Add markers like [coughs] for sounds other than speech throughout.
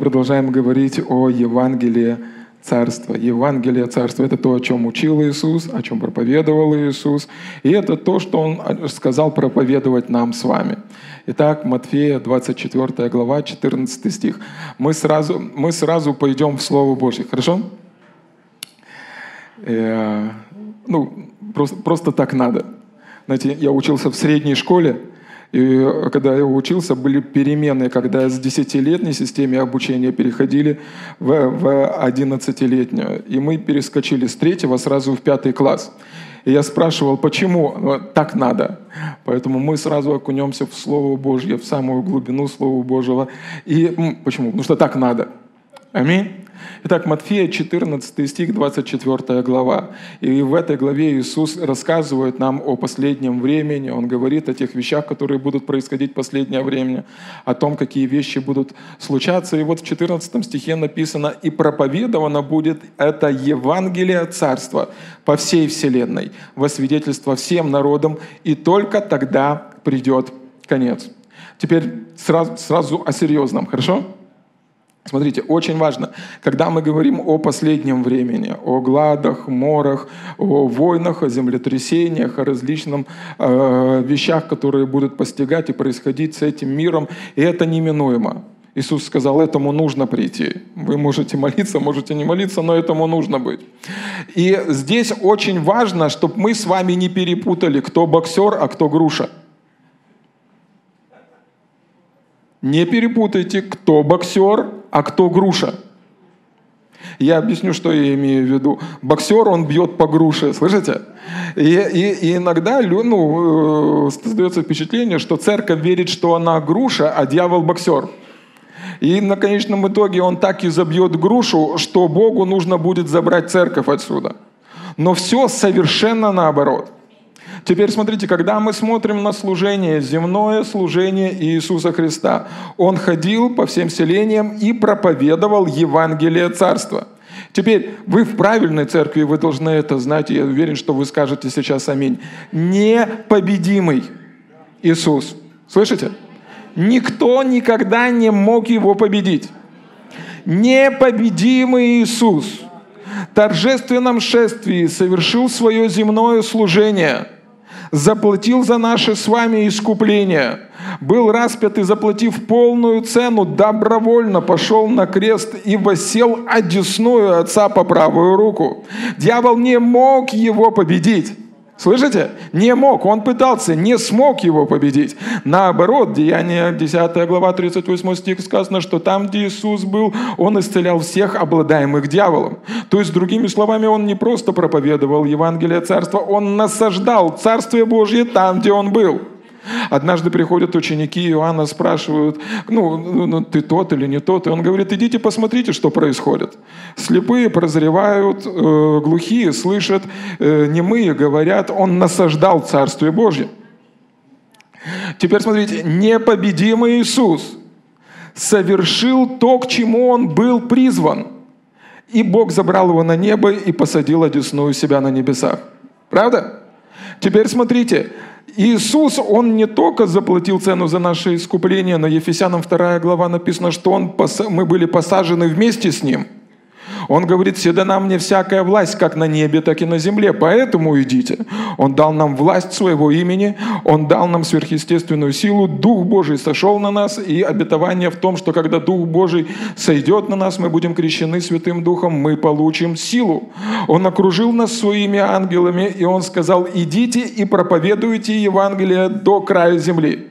продолжаем говорить о Евангелии Царства. Евангелие Царства – это то, о чем учил Иисус, о чем проповедовал Иисус. И это то, что Он сказал проповедовать нам с вами. Итак, Матфея, 24 глава, 14 стих. Мы сразу, мы сразу пойдем в Слово Божье. Хорошо? Э, ну, просто, просто так надо. Знаете, я учился в средней школе, и когда я учился, были перемены, когда с 10-летней системе обучения переходили в, в 11-летнюю. И мы перескочили с третьего сразу в пятый класс. И я спрашивал, почему ну, так надо. Поэтому мы сразу окунемся в Слово Божье, в самую глубину Слова Божьего. И почему? Потому что так надо. Аминь. Итак, Матфея 14 стих, 24 глава. И в этой главе Иисус рассказывает нам о последнем времени. Он говорит о тех вещах, которые будут происходить в последнее время, о том, какие вещи будут случаться. И вот в 14 стихе написано, «И проповедовано будет это Евангелие Царства по всей вселенной, во свидетельство всем народам, и только тогда придет конец». Теперь сразу, сразу о серьезном, хорошо? Смотрите, очень важно, когда мы говорим о последнем времени, о гладах, морах, о войнах, о землетрясениях, о различных э, вещах, которые будут постигать и происходить с этим миром, и это неминуемо. Иисус сказал, этому нужно прийти. Вы можете молиться, можете не молиться, но этому нужно быть. И здесь очень важно, чтобы мы с вами не перепутали, кто боксер, а кто груша. Не перепутайте, кто боксер, а кто груша. Я объясню, что я имею в виду. Боксер, он бьет по груше, слышите? И, и, и иногда ну, э, создается впечатление, что церковь верит, что она груша, а дьявол боксер. И на конечном итоге он так и забьет грушу, что Богу нужно будет забрать церковь отсюда. Но все совершенно наоборот – Теперь смотрите, когда мы смотрим на служение, земное служение Иисуса Христа, Он ходил по всем селениям и проповедовал Евангелие Царства. Теперь вы в правильной церкви, вы должны это знать, и я уверен, что вы скажете сейчас аминь. Непобедимый Иисус. Слышите? Никто никогда не мог его победить. Непобедимый Иисус в торжественном шествии совершил свое земное служение – заплатил за наше с вами искупление, был распят и, заплатив полную цену, добровольно пошел на крест и восел одесную Отца по правую руку. Дьявол не мог его победить. Слышите? Не мог. Он пытался, не смог его победить. Наоборот, Деяние 10 глава 38 стих сказано, что там, где Иисус был, Он исцелял всех обладаемых дьяволом. То есть, другими словами, Он не просто проповедовал Евангелие Царства, Он насаждал Царствие Божье там, где Он был. Однажды приходят ученики Иоанна, спрашивают, ну, ну, ну, ты тот или не тот. И он говорит, идите посмотрите, что происходит. Слепые прозревают, э, глухие слышат, э, немые говорят. Он насаждал Царствие Божье. Теперь смотрите, непобедимый Иисус совершил то, к чему Он был призван. И Бог забрал его на небо и посадил одесную себя на небесах. Правда? Теперь смотрите, Иисус, Он не только заплатил цену за наше искупление, но Ефесянам 2 глава написано, что он, мы были посажены вместе с Ним – он говорит, все дана мне всякая власть, как на небе, так и на земле, поэтому идите. Он дал нам власть своего имени, Он дал нам сверхъестественную силу, Дух Божий сошел на нас, и обетование в том, что когда Дух Божий сойдет на нас, мы будем крещены Святым Духом, мы получим силу. Он окружил нас своими ангелами, и Он сказал, идите и проповедуйте Евангелие до края земли.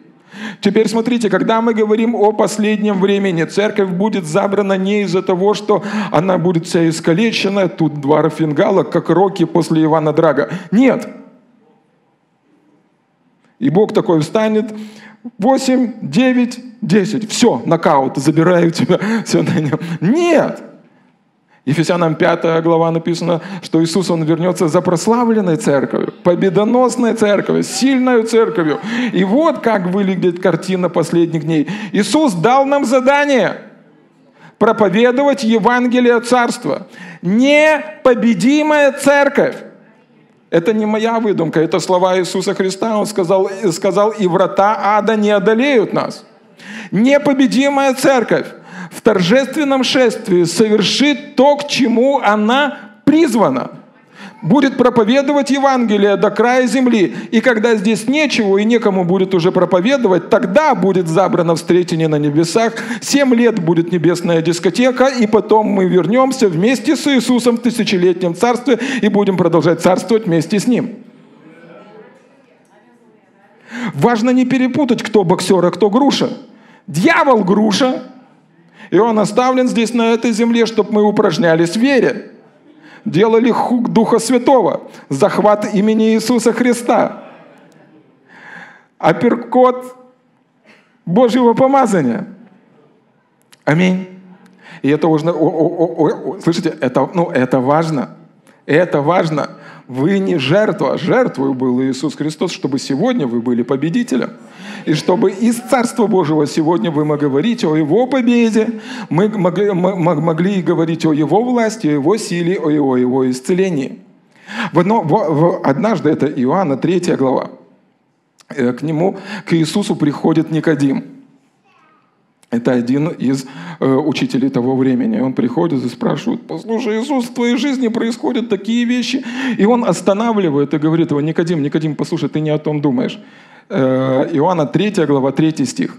Теперь смотрите, когда мы говорим о последнем времени, церковь будет забрана не из-за того, что она будет вся искалечена, тут два рафингала, как Роки после Ивана Драга. Нет. И Бог такой встанет, 8, 9, 10, все, нокаут, забираю тебя, [laughs] все на нем. Нет. Ефесянам 5 глава написано, что Иисус, Он вернется за прославленной церковью, победоносной церковью, сильной церковью. И вот как выглядит картина последних дней. Иисус дал нам задание проповедовать Евангелие Царства. Непобедимая церковь. Это не моя выдумка, это слова Иисуса Христа. Он сказал, сказал и врата ада не одолеют нас. Непобедимая церковь в торжественном шествии совершит то, к чему она призвана. Будет проповедовать Евангелие до края земли. И когда здесь нечего и некому будет уже проповедовать, тогда будет забрано встретение на небесах. Семь лет будет небесная дискотека, и потом мы вернемся вместе с Иисусом в тысячелетнем царстве и будем продолжать царствовать вместе с Ним. Важно не перепутать, кто боксер, а кто груша. Дьявол груша, и он оставлен здесь на этой земле, чтобы мы упражнялись в вере. Делали хук Духа Святого, захват имени Иисуса Христа. Апперкот Божьего помазания. Аминь. И это важно, о, о, о, слышите, это, ну, это важно. Это важно. Вы не жертва, жертвой был Иисус Христос, чтобы сегодня вы были победителем. И чтобы из Царства Божьего сегодня вы могли говорить о Его победе, мы могли, могли говорить о Его власти, о Его силе, о Его, его исцелении. В одно, в, в, однажды, это Иоанна 3 глава, э, к нему, к Иисусу приходит Никодим – это один из э, учителей того времени. Он приходит и спрашивает, послушай, Иисус, в твоей жизни происходят такие вещи. И он останавливает и говорит его, Никодим, Никодим, послушай, ты не о том думаешь. Э, Иоанна 3 глава, 3 стих.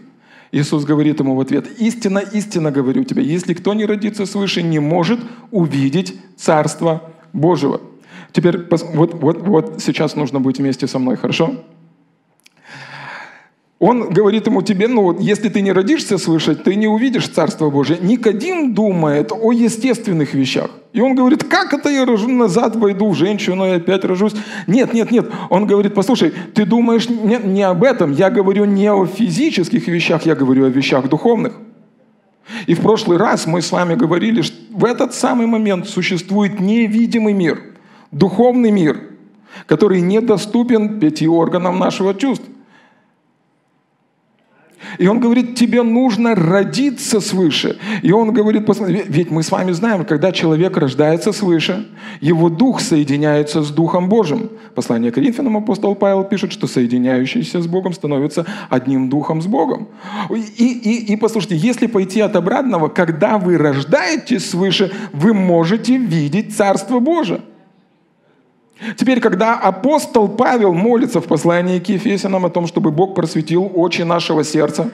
Иисус говорит ему в ответ, истинно, истинно говорю тебе, если кто не родится свыше, не может увидеть Царство Божьего. Теперь вот, вот, вот сейчас нужно быть вместе со мной, хорошо? Он говорит ему, тебе, ну, если ты не родишься свыше, ты не увидишь Царство Божие. Никодим думает о естественных вещах. И он говорит, как это я рожу назад, войду в женщину и опять рожусь? Нет, нет, нет. Он говорит, послушай, ты думаешь не, не об этом. Я говорю не о физических вещах, я говорю о вещах духовных. И в прошлый раз мы с вами говорили, что в этот самый момент существует невидимый мир, духовный мир, который недоступен пяти органам нашего чувств. И он говорит, тебе нужно родиться свыше. И он говорит, ведь мы с вами знаем, когда человек рождается свыше, его дух соединяется с Духом Божьим. Послание Коринфянам апостол Павел пишет, что соединяющийся с Богом становится одним духом с Богом. И, и, и послушайте, если пойти от обратного, когда вы рождаетесь свыше, вы можете видеть Царство Божие. Теперь, когда апостол Павел молится в послании к Ефесянам о том, чтобы Бог просветил очи нашего сердца,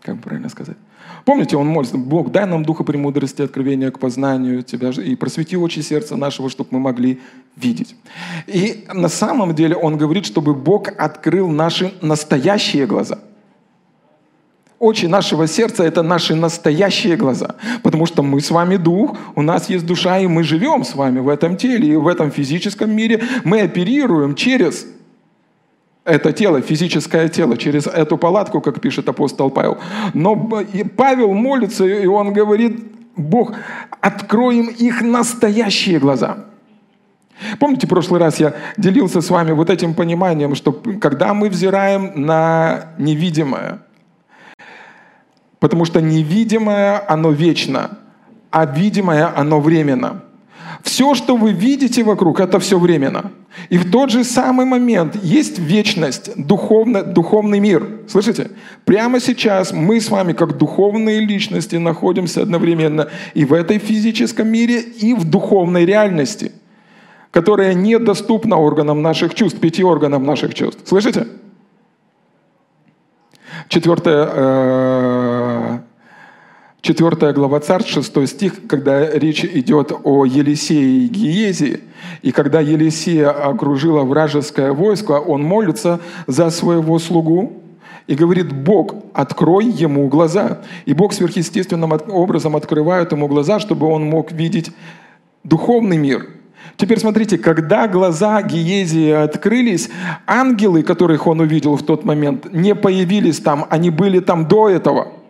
как правильно сказать? Помните, он молится, Бог, дай нам духа премудрости, откровения к познанию Тебя и просвети очи сердца нашего, чтобы мы могли видеть. И на самом деле он говорит, чтобы Бог открыл наши настоящие глаза – очи нашего сердца – это наши настоящие глаза. Потому что мы с вами дух, у нас есть душа, и мы живем с вами в этом теле. И в этом физическом мире мы оперируем через это тело, физическое тело, через эту палатку, как пишет апостол Павел. Но Павел молится, и он говорит, Бог, откроем их настоящие глаза. Помните, в прошлый раз я делился с вами вот этим пониманием, что когда мы взираем на невидимое – Потому что невидимое, оно вечно, а видимое, оно временно. Все, что вы видите вокруг, это все временно. И в тот же самый момент есть вечность, духовный, духовный мир. Слышите? Прямо сейчас мы с вами, как духовные личности, находимся одновременно и в этой физическом мире, и в духовной реальности, которая недоступна органам наших чувств, пяти органам наших чувств. Слышите? Четвертое, 4 глава Царств, 6 стих, когда речь идет о Елисее и Гиезе, и когда Елисея окружила вражеское войско, он молится за своего слугу и говорит, Бог, открой ему глаза. И Бог сверхъестественным образом открывает ему глаза, чтобы он мог видеть духовный мир. Теперь смотрите, когда глаза Гиезии открылись, ангелы, которых он увидел в тот момент, не появились там, они были там до этого –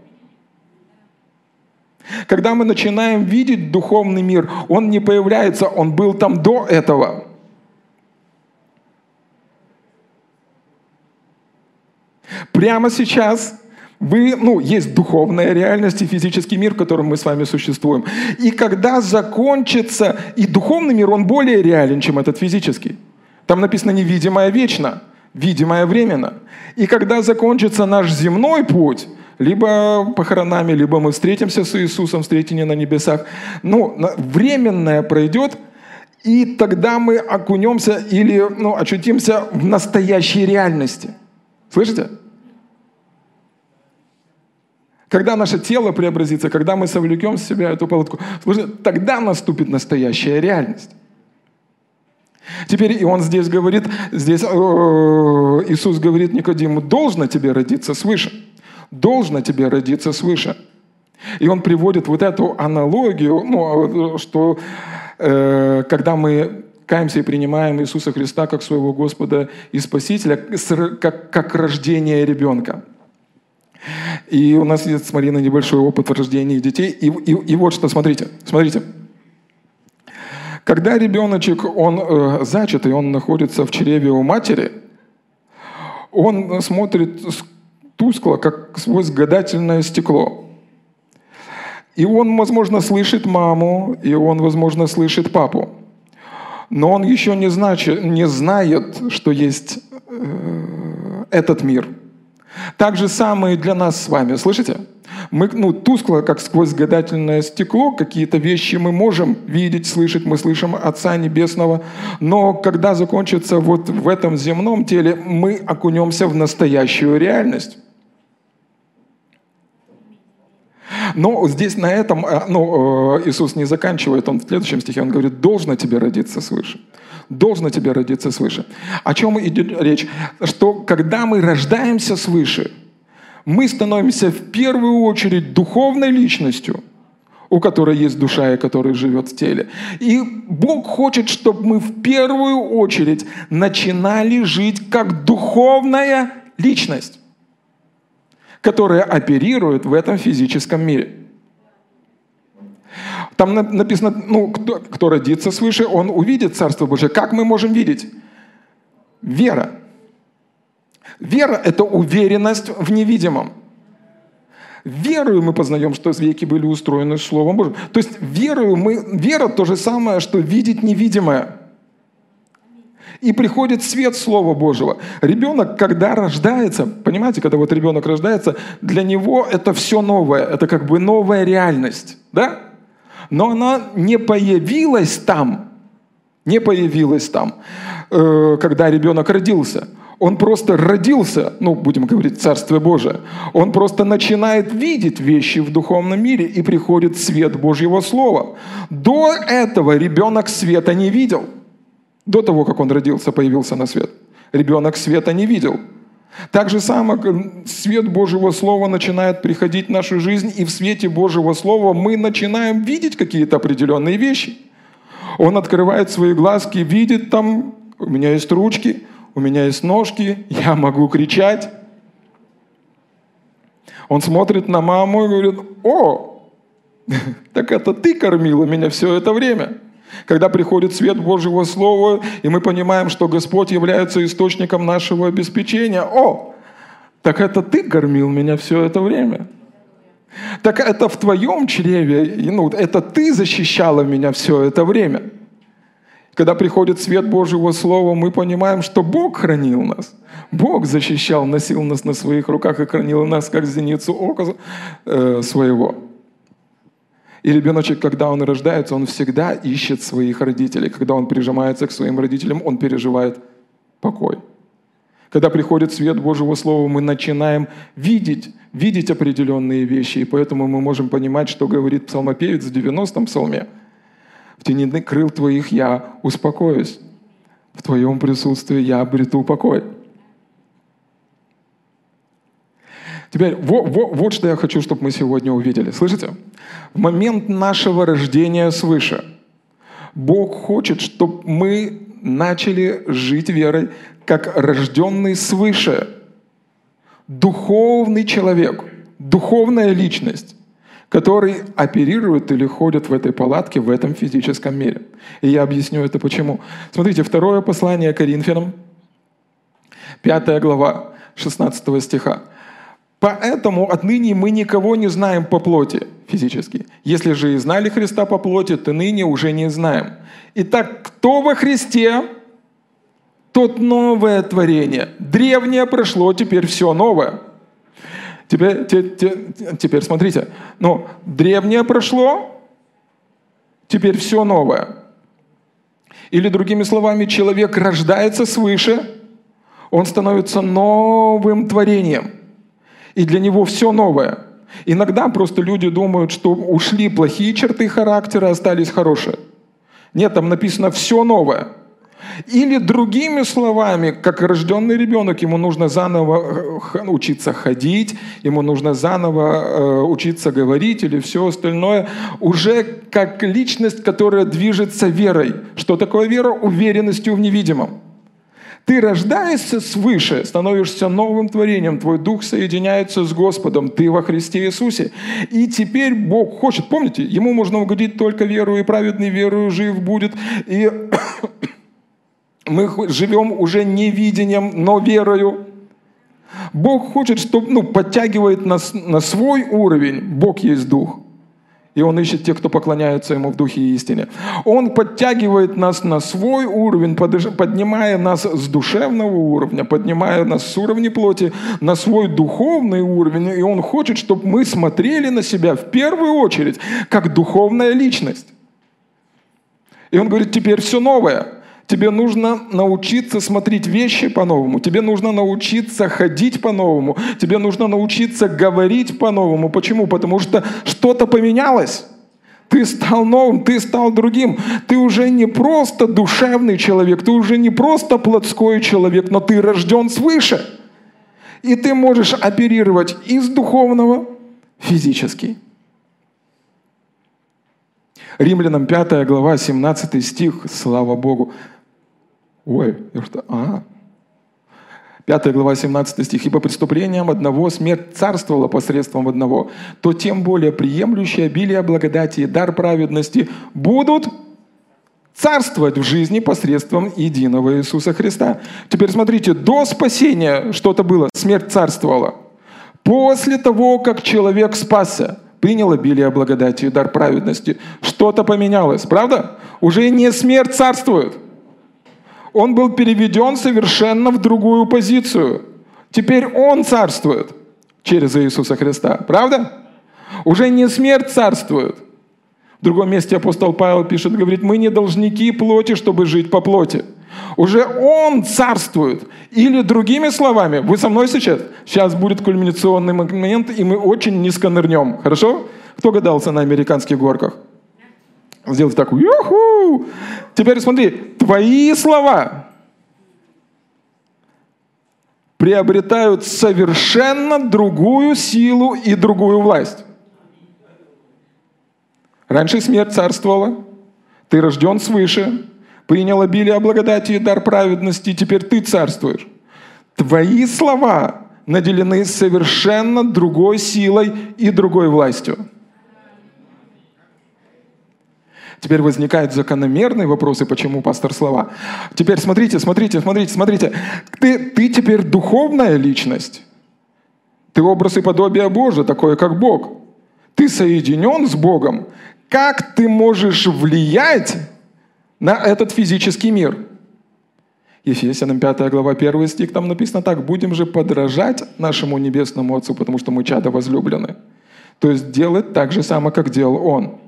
когда мы начинаем видеть духовный мир, он не появляется, он был там до этого. Прямо сейчас вы, ну, есть духовная реальность и физический мир, в котором мы с вами существуем. И когда закончится, и духовный мир, он более реален, чем этот физический. Там написано невидимое вечно, видимое временно. И когда закончится наш земной путь, либо похоронами, либо мы встретимся с Иисусом, встретение на небесах. Ну, временное пройдет, и тогда мы окунемся или ну, очутимся в настоящей реальности. Слышите? Когда наше тело преобразится, когда мы совлекем с себя эту палатку, тогда наступит настоящая реальность. Теперь и он здесь говорит, здесь э, Иисус говорит Никодиму, должно тебе родиться свыше. Должно тебе родиться свыше. И он приводит вот эту аналогию, ну, что э, когда мы каемся и принимаем Иисуса Христа как своего Господа и Спасителя, как, как рождение ребенка. И у нас есть с Мариной небольшой опыт рождения детей. И, и, и вот что, смотрите, смотрите. Когда ребеночек, он э, зачатый, он находится в чреве у матери, он смотрит тускло, как сквозь гадательное стекло. И он, возможно, слышит маму, и он, возможно, слышит папу. Но он еще не, значит, не знает, что есть э, этот мир – так же самое и для нас с вами, слышите? Мы, ну, тускло, как сквозь гадательное стекло, какие-то вещи мы можем видеть, слышать, мы слышим Отца Небесного, но когда закончится вот в этом земном теле, мы окунемся в настоящую реальность. Но здесь на этом э, ну, э, Иисус не заканчивает, он в следующем стихе, он говорит, должно тебе родиться свыше должно тебе родиться свыше. О чем идет речь? Что когда мы рождаемся свыше, мы становимся в первую очередь духовной личностью, у которой есть душа и которая живет в теле. И Бог хочет, чтобы мы в первую очередь начинали жить как духовная личность, которая оперирует в этом физическом мире. Там написано, ну, кто, кто родится свыше, он увидит Царство Божие. Как мы можем видеть? Вера. Вера – это уверенность в невидимом. Верою мы познаем, что веки были устроены Словом Божьим. То есть верою мы, вера – то же самое, что видеть невидимое. И приходит свет Слова Божьего. Ребенок, когда рождается, понимаете, когда вот ребенок рождается, для него это все новое, это как бы новая реальность. Да? но она не появилась там, не появилась там, э, когда ребенок родился. Он просто родился, ну, будем говорить, Царствие Божие. Он просто начинает видеть вещи в духовном мире, и приходит свет Божьего Слова. До этого ребенок света не видел. До того, как он родился, появился на свет. Ребенок света не видел. Так же самое свет Божьего Слова начинает приходить в нашу жизнь, и в свете Божьего Слова мы начинаем видеть какие-то определенные вещи. Он открывает свои глазки, видит там, у меня есть ручки, у меня есть ножки, я могу кричать. Он смотрит на маму и говорит, о, [laughs] так это ты кормила меня все это время. Когда приходит свет Божьего Слова, и мы понимаем, что Господь является источником нашего обеспечения. О, так это ты кормил меня все это время. Так это в твоем чреве, ну, это ты защищала меня все это время. Когда приходит свет Божьего Слова, мы понимаем, что Бог хранил нас. Бог защищал, носил нас на своих руках и хранил нас, как зеницу ока э, своего. И ребеночек, когда он рождается, он всегда ищет своих родителей. Когда он прижимается к своим родителям, он переживает покой. Когда приходит свет Божьего Слова, мы начинаем видеть, видеть определенные вещи. И поэтому мы можем понимать, что говорит псалмопевец в 90-м псалме. «В тени крыл твоих я успокоюсь, в твоем присутствии я обрету покой». Теперь вот, вот, вот что я хочу, чтобы мы сегодня увидели. Слышите? В момент нашего рождения свыше Бог хочет, чтобы мы начали жить верой, как рожденный свыше. Духовный человек, духовная личность, который оперирует или ходит в этой палатке, в этом физическом мире. И я объясню это почему. Смотрите, второе послание Коринфянам, пятая глава, 16 стиха. Поэтому отныне мы никого не знаем по плоти физически. Если же и знали Христа по плоти, то ныне уже не знаем. Итак, кто во Христе, тот новое творение. Древнее прошло, теперь все новое. Теперь, те, те, теперь смотрите, ну, древнее прошло, теперь все новое. Или другими словами, человек рождается свыше, он становится новым творением. И для него все новое. Иногда просто люди думают, что ушли плохие черты характера, остались хорошие. Нет, там написано все новое. Или другими словами, как рожденный ребенок, ему нужно заново э, учиться ходить, ему нужно заново э, учиться говорить или все остальное, уже как личность, которая движется верой. Что такое вера? Уверенностью в невидимом. Ты рождаешься свыше, становишься новым творением, твой дух соединяется с Господом, ты во Христе Иисусе. И теперь Бог хочет, помните, ему можно угодить только веру, и праведный верою жив будет. И [coughs] мы живем уже не видением, но верою. Бог хочет, чтобы, ну, подтягивает нас на свой уровень. Бог есть Дух. И Он ищет тех, кто поклоняется Ему в духе и истине. Он подтягивает нас на свой уровень, поднимая нас с душевного уровня, поднимая нас с уровня плоти на свой духовный уровень. И Он хочет, чтобы мы смотрели на себя в первую очередь как духовная личность. И Он говорит, теперь все новое. Тебе нужно научиться смотреть вещи по-новому. Тебе нужно научиться ходить по-новому. Тебе нужно научиться говорить по-новому. Почему? Потому что что-то поменялось. Ты стал новым, ты стал другим. Ты уже не просто душевный человек, ты уже не просто плотской человек, но ты рожден свыше. И ты можешь оперировать из духовного физически. Римлянам 5 глава, 17 стих, слава Богу. Ой, я что? А, 5 глава, 17 стих. «Ибо преступлением одного смерть царствовала посредством одного, то тем более приемлющие обилие благодати и дар праведности будут царствовать в жизни посредством единого Иисуса Христа». Теперь смотрите, до спасения что-то было, смерть царствовала. После того, как человек спасся, принял обилие благодати и дар праведности, что-то поменялось, правда? Уже не смерть царствует – он был переведен совершенно в другую позицию. Теперь он царствует через Иисуса Христа. Правда? Уже не смерть царствует. В другом месте апостол Павел пишет, говорит, мы не должники плоти, чтобы жить по плоти. Уже Он царствует. Или другими словами, вы со мной сейчас? Сейчас будет кульминационный момент, и мы очень низко нырнем. Хорошо? Кто гадался на американских горках? Сделать так, юху! Теперь смотри, твои слова приобретают совершенно другую силу и другую власть. Раньше смерть царствовала, ты рожден свыше, принял обилие благодати и дар праведности, и теперь ты царствуешь. Твои слова наделены совершенно другой силой и другой властью. Теперь возникают закономерные вопросы, почему пастор слова. Теперь смотрите, смотрите, смотрите, смотрите. Ты, ты теперь духовная личность. Ты образ и подобие Божие, такое как Бог. Ты соединен с Богом. Как ты можешь влиять на этот физический мир? Ефесянам 5 глава 1 стих, там написано так, «Будем же подражать нашему Небесному Отцу, потому что мы чада возлюблены». То есть делать так же само, как делал Он.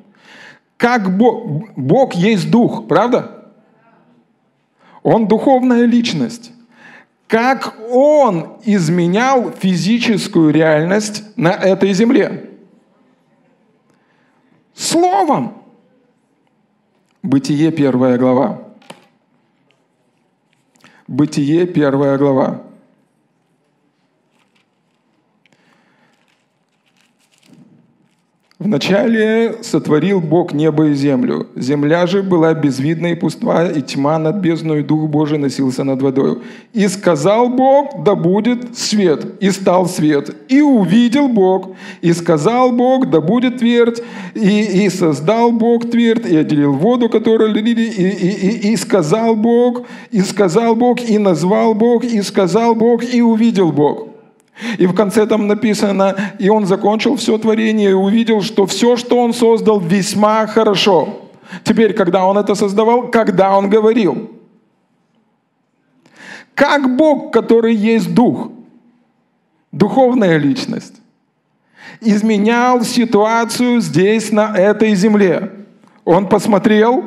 Как Бог, Бог есть Дух, правда? Он духовная личность. Как Он изменял физическую реальность на этой земле? Словом. Бытие первая глава. Бытие первая глава. Вначале сотворил Бог небо и землю. Земля же была безвидна и пуства, и тьма над бездной, и Дух Божий носился над водою. И сказал Бог, да будет свет, и стал свет. И увидел Бог, и сказал Бог, да будет твердь, и, и создал Бог твердь, и отделил воду, которая и, и, и, и сказал Бог, и сказал Бог, и назвал Бог, и сказал Бог, и увидел Бог. И в конце там написано, и он закончил все творение и увидел, что все, что он создал, весьма хорошо. Теперь, когда он это создавал, когда он говорил. Как Бог, который есть Дух, духовная личность, изменял ситуацию здесь, на этой земле. Он посмотрел,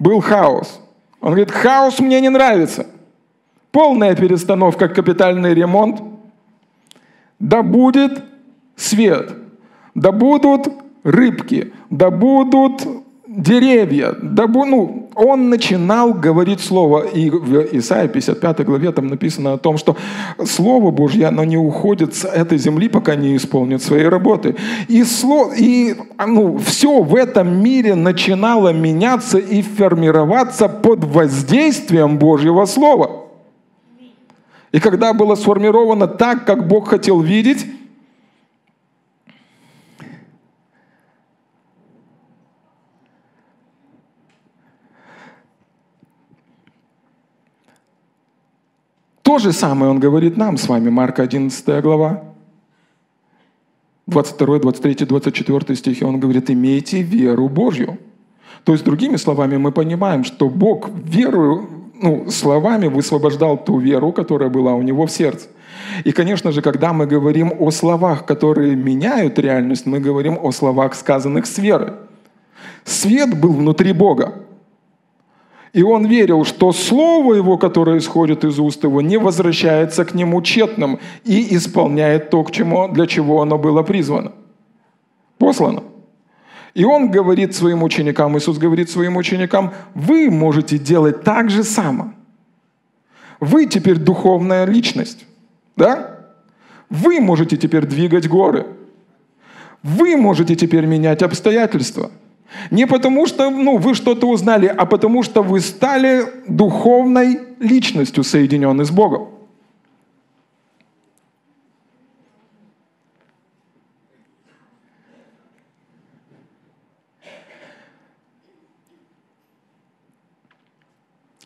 был хаос. Он говорит, хаос мне не нравится. Полная перестановка, капитальный ремонт. Да будет свет, да будут рыбки, да будут деревья, да, ну, он начинал говорить Слово. И в Исаии 55 главе там написано о том, что Слово Божье, оно не уходит с этой земли, пока не исполнит своей работы. И, слово, и ну, все в этом мире начинало меняться и формироваться под воздействием Божьего Слова. И когда было сформировано так, как Бог хотел видеть, То же самое он говорит нам с вами, Марка 11 глава. 22, 23, 24 стихи он говорит, имейте веру Божью. То есть, другими словами, мы понимаем, что Бог веру, ну, словами высвобождал ту веру, которая была у него в сердце. И, конечно же, когда мы говорим о словах, которые меняют реальность, мы говорим о словах, сказанных с верой. Свет был внутри Бога. И он верил, что слово его, которое исходит из уст его, не возвращается к нему тщетным и исполняет то, к чему, для чего оно было призвано, послано. И он говорит своим ученикам, Иисус говорит своим ученикам, вы можете делать так же само. Вы теперь духовная личность, да? Вы можете теперь двигать горы. Вы можете теперь менять обстоятельства – не потому что ну, вы что-то узнали, а потому что вы стали духовной личностью, соединенной с Богом.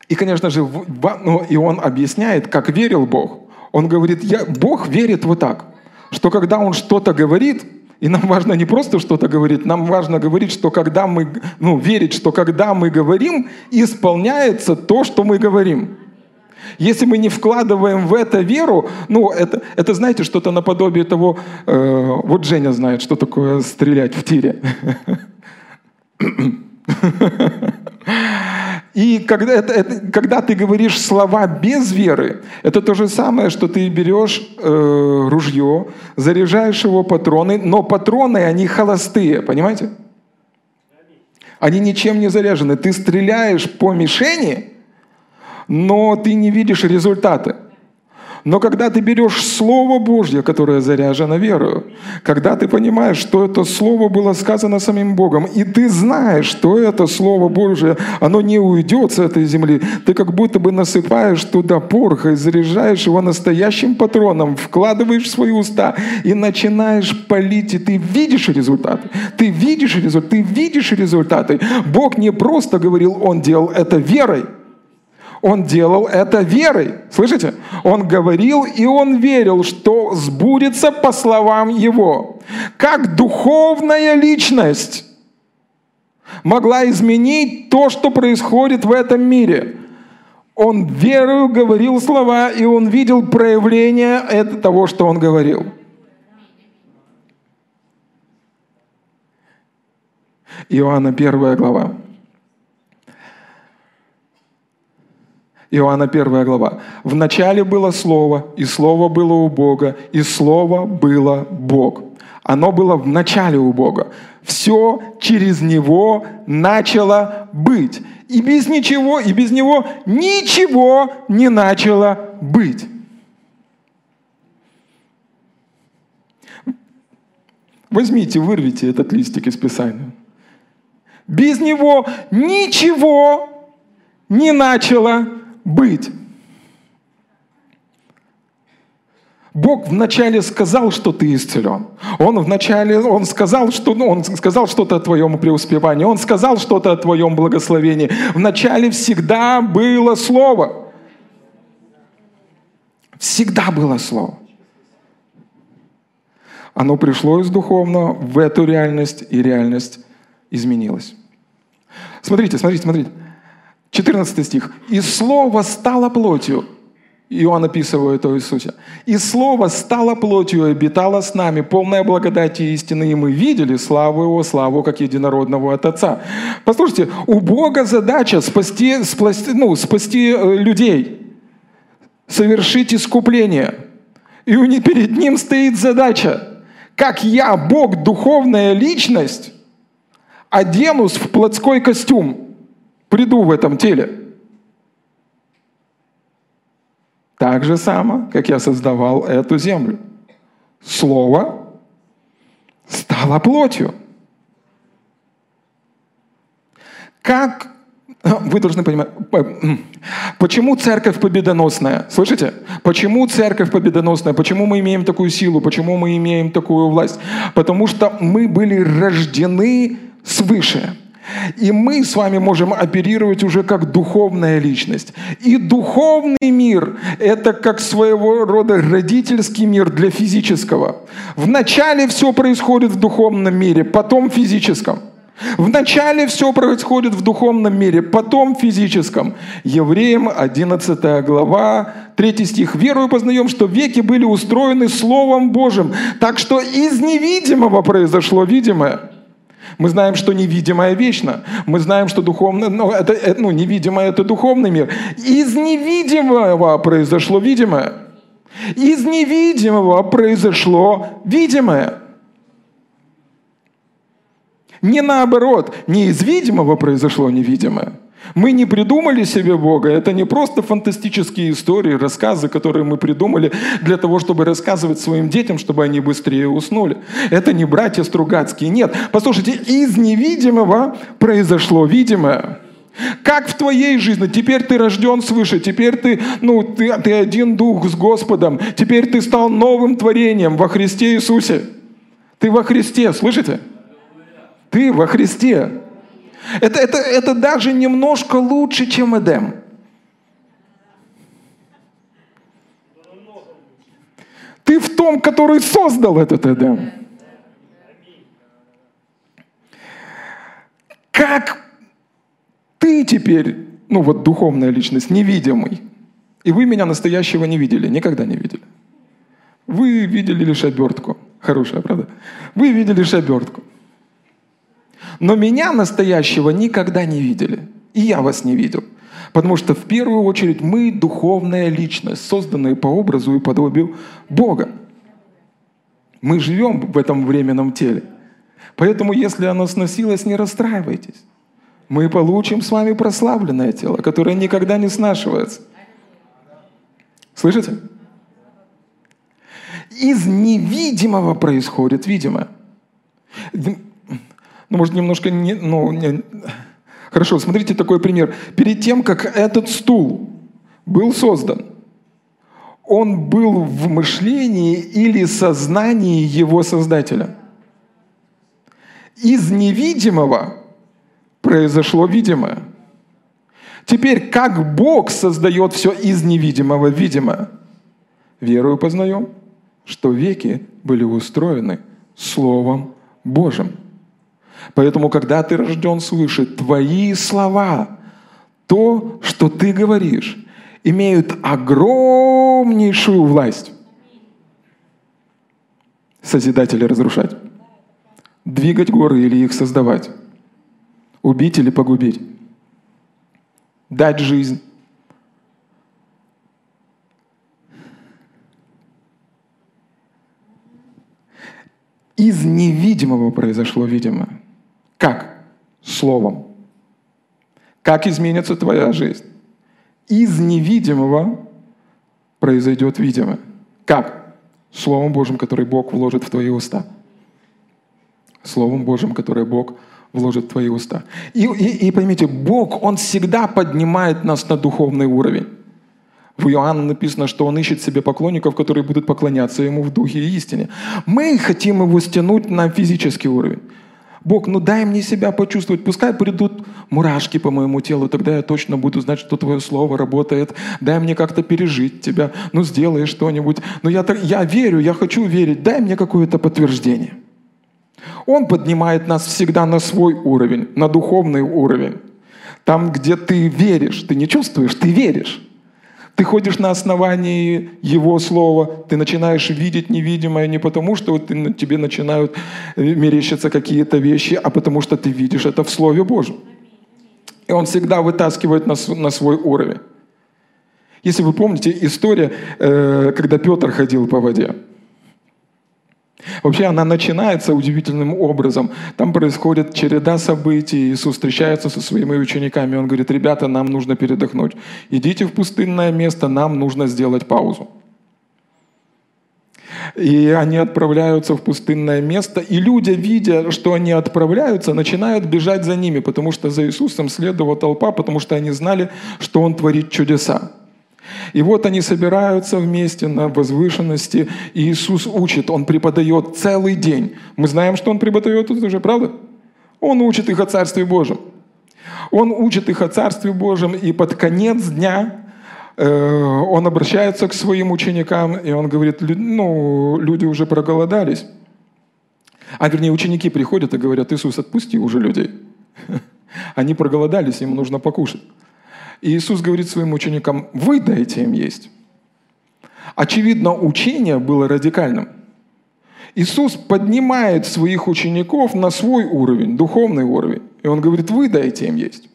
И, конечно же, ну, и он объясняет, как верил Бог. Он говорит, я, Бог верит вот так, что когда он что-то говорит, и нам важно не просто что-то говорить, нам важно говорить, что когда мы, ну, верить, что когда мы говорим, исполняется то, что мы говорим. Если мы не вкладываем в это веру, ну, это, это знаете, что-то наподобие того, э, вот Женя знает, что такое стрелять в тире. [laughs] И когда, это, это, когда ты говоришь слова без веры, это то же самое, что ты берешь э, ружье, заряжаешь его патроны, но патроны, они холостые, понимаете? Они ничем не заряжены. Ты стреляешь по мишени, но ты не видишь результаты. Но когда ты берешь Слово Божье, которое заряжено верою, когда ты понимаешь, что это Слово было сказано самим Богом, и ты знаешь, что это Слово Божье, оно не уйдет с этой земли, ты как будто бы насыпаешь туда порох и заряжаешь его настоящим патроном, вкладываешь в свои уста и начинаешь палить, и ты видишь результаты. Ты видишь результаты, ты видишь результаты. Бог не просто говорил, Он делал это верой – он делал это верой. Слышите? Он говорил, и он верил, что сбудется по словам его. Как духовная личность могла изменить то, что происходит в этом мире. Он верою говорил слова, и он видел проявление того, что он говорил. Иоанна 1 глава. Иоанна 1 глава. «В начале было Слово, и Слово было у Бога, и Слово было Бог». Оно было в начале у Бога. Все через Него начало быть. И без ничего, и без Него ничего не начало быть. Возьмите, вырвите этот листик из Писания. Без Него ничего не начало быть. Бог вначале сказал, что ты исцелен. Он вначале он сказал, что, ну, он сказал что-то о твоем преуспевании. Он сказал что-то о твоем благословении. Вначале всегда было Слово. Всегда было Слово. Оно пришло из духовного в эту реальность, и реальность изменилась. Смотрите, смотрите, смотрите. 14 стих. «И Слово стало плотью Иоанн описывает о Иисусе. «И Слово стало плотью и обитало с нами, полная благодати и истины, и мы видели славу Его, славу как единородного от Отца». Послушайте, у Бога задача спасти, спасти, ну, спасти э, людей, совершить искупление. И у него перед Ним стоит задача, как я, Бог, духовная личность, оденусь в плотской костюм, приду в этом теле – Так же само, как я создавал эту землю. Слово стало плотью. Как вы должны понимать, почему церковь победоносная? Слышите? Почему церковь победоносная? Почему мы имеем такую силу? Почему мы имеем такую власть? Потому что мы были рождены свыше. И мы с вами можем оперировать уже как духовная личность. И духовный мир – это как своего рода родительский мир для физического. Вначале все происходит в духовном мире, потом в физическом. Вначале все происходит в духовном мире, потом в физическом. Евреям 11 глава, 3 стих. «Верую познаем, что веки были устроены Словом Божьим, так что из невидимого произошло видимое». Мы знаем, что невидимое вечно. Мы знаем, что духовное, ну, это, это, ну, невидимое – это духовный мир. Из невидимого произошло видимое. Из невидимого произошло видимое. Не наоборот, не из видимого произошло невидимое – мы не придумали себе Бога. Это не просто фантастические истории, рассказы, которые мы придумали для того, чтобы рассказывать своим детям, чтобы они быстрее уснули. Это не братья Стругацкие. Нет. Послушайте, из невидимого произошло видимое. Как в твоей жизни? Теперь ты рожден свыше, теперь ты, ну, ты, ты один дух с Господом, теперь ты стал новым творением во Христе Иисусе. Ты во Христе, слышите? Ты во Христе. Это, это, это даже немножко лучше, чем Эдем. Ты в том, который создал этот Эдем. Как ты теперь, ну вот духовная личность, невидимый, и вы меня настоящего не видели, никогда не видели. Вы видели лишь обертку. Хорошая, правда? Вы видели лишь обертку. Но меня настоящего никогда не видели. И я вас не видел. Потому что в первую очередь мы духовная личность, созданная по образу и подобию Бога. Мы живем в этом временном теле. Поэтому, если оно сносилось, не расстраивайтесь. Мы получим с вами прославленное тело, которое никогда не снашивается. Слышите? Из невидимого происходит видимое. Ну, может, немножко не... Ну, не... Хорошо, смотрите такой пример. Перед тем, как этот стул был создан, он был в мышлении или сознании его создателя. Из невидимого произошло видимое. Теперь, как Бог создает все из невидимого видимое? Верую познаем, что веки были устроены Словом Божьим. Поэтому, когда ты рожден свыше, твои слова, то, что ты говоришь, имеют огромнейшую власть. Созидать или разрушать. Двигать горы или их создавать. Убить или погубить. Дать жизнь. Из невидимого произошло видимое. Как? Словом. Как изменится твоя жизнь? Из невидимого произойдет видимое. Как? Словом Божьим, который Бог вложит в твои уста. Словом Божьим, которое Бог вложит в твои уста. И, и, и поймите, Бог, Он всегда поднимает нас на духовный уровень. В Иоанна написано, что он ищет себе поклонников, которые будут поклоняться ему в духе и истине. Мы хотим его стянуть на физический уровень. Бог, ну дай мне себя почувствовать. Пускай придут мурашки по моему телу, тогда я точно буду знать, что Твое Слово работает. Дай мне как-то пережить Тебя. Ну сделай что-нибудь. Ну я, я верю, я хочу верить. Дай мне какое-то подтверждение. Он поднимает нас всегда на свой уровень, на духовный уровень. Там, где ты веришь, ты не чувствуешь, ты веришь. Ты ходишь на основании Его Слова, ты начинаешь видеть невидимое не потому, что вот тебе начинают мерещиться какие-то вещи, а потому что ты видишь это в Слове Божьем. И Он всегда вытаскивает на, на свой уровень. Если вы помните история, э, когда Петр ходил по воде. Вообще она начинается удивительным образом. Там происходит череда событий. Иисус встречается со своими учениками. Он говорит, ребята, нам нужно передохнуть. Идите в пустынное место, нам нужно сделать паузу. И они отправляются в пустынное место, и люди, видя, что они отправляются, начинают бежать за ними, потому что за Иисусом следовала толпа, потому что они знали, что Он творит чудеса. И вот они собираются вместе на возвышенности, и Иисус учит, Он преподает целый день. Мы знаем, что Он преподает тут уже, правда? Он учит их о Царстве Божьем. Он учит их о Царстве Божьем, и под конец дня э, он обращается к своим ученикам, и он говорит, ну, люди уже проголодались. А вернее, ученики приходят и говорят, Иисус, отпусти уже людей. [laughs] Они проголодались, им нужно покушать. Иисус говорит своим ученикам, вы дайте им есть. Очевидно, учение было радикальным. Иисус поднимает своих учеников на свой уровень, духовный уровень. И Он говорит, вы дайте им есть.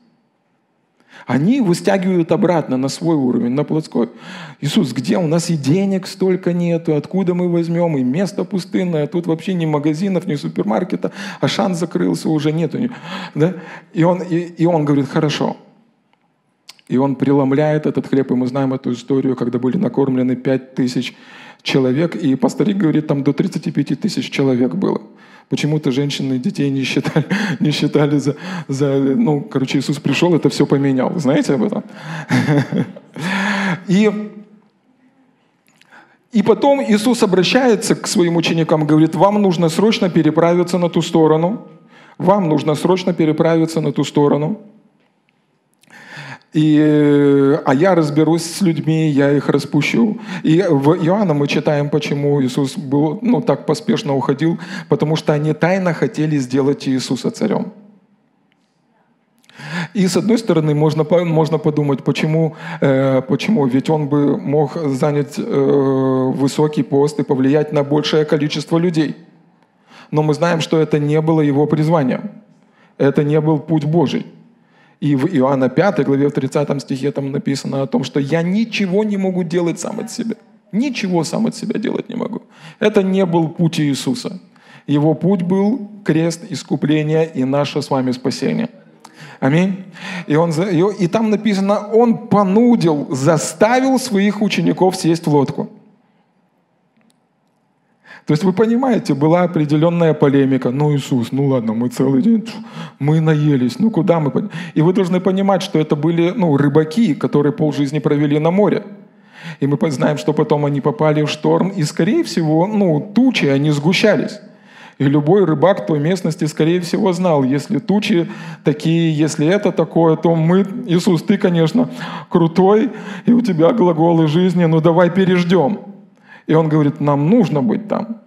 Они выстягивают обратно на свой уровень, на плотской. Иисус, где у нас и денег столько нету, откуда мы возьмем, и место пустынное, тут вообще ни магазинов, ни супермаркета, а шанс закрылся, уже нету. Да? И, он, и, и он говорит, хорошо, и он преломляет этот хлеб, и мы знаем эту историю, когда были накормлены пять тысяч человек, и пасторик говорит, там до 35 тысяч человек было. Почему-то женщины и детей не считали, [laughs] не считали за, за... Ну, короче, Иисус пришел, это все поменял. Знаете об этом? [laughs] И, и потом Иисус обращается к своим ученикам, говорит, вам нужно срочно переправиться на ту сторону. Вам нужно срочно переправиться на ту сторону. И, а я разберусь с людьми, я их распущу. И в Иоанна мы читаем, почему Иисус был, ну, так поспешно уходил, потому что они тайно хотели сделать Иисуса царем. И с одной стороны, можно, можно подумать, почему, э, почему, ведь он бы мог занять э, высокий пост и повлиять на большее количество людей. Но мы знаем, что это не было его призванием. Это не был путь Божий. И в Иоанна 5 главе в 30 стихе там написано о том, что я ничего не могу делать сам от себя. Ничего сам от себя делать не могу. Это не был путь Иисуса. Его путь был крест, искупления и наше с вами спасение. Аминь. И, он, и там написано, он понудил, заставил своих учеников сесть в лодку. То есть вы понимаете, была определенная полемика. Ну, Иисус, ну ладно, мы целый день, мы наелись, ну куда мы... И вы должны понимать, что это были ну, рыбаки, которые полжизни провели на море. И мы знаем, что потом они попали в шторм, и, скорее всего, ну, тучи, они сгущались. И любой рыбак той местности, скорее всего, знал, если тучи такие, если это такое, то мы, Иисус, ты, конечно, крутой, и у тебя глаголы жизни, ну давай переждем. И он говорит, нам нужно быть там.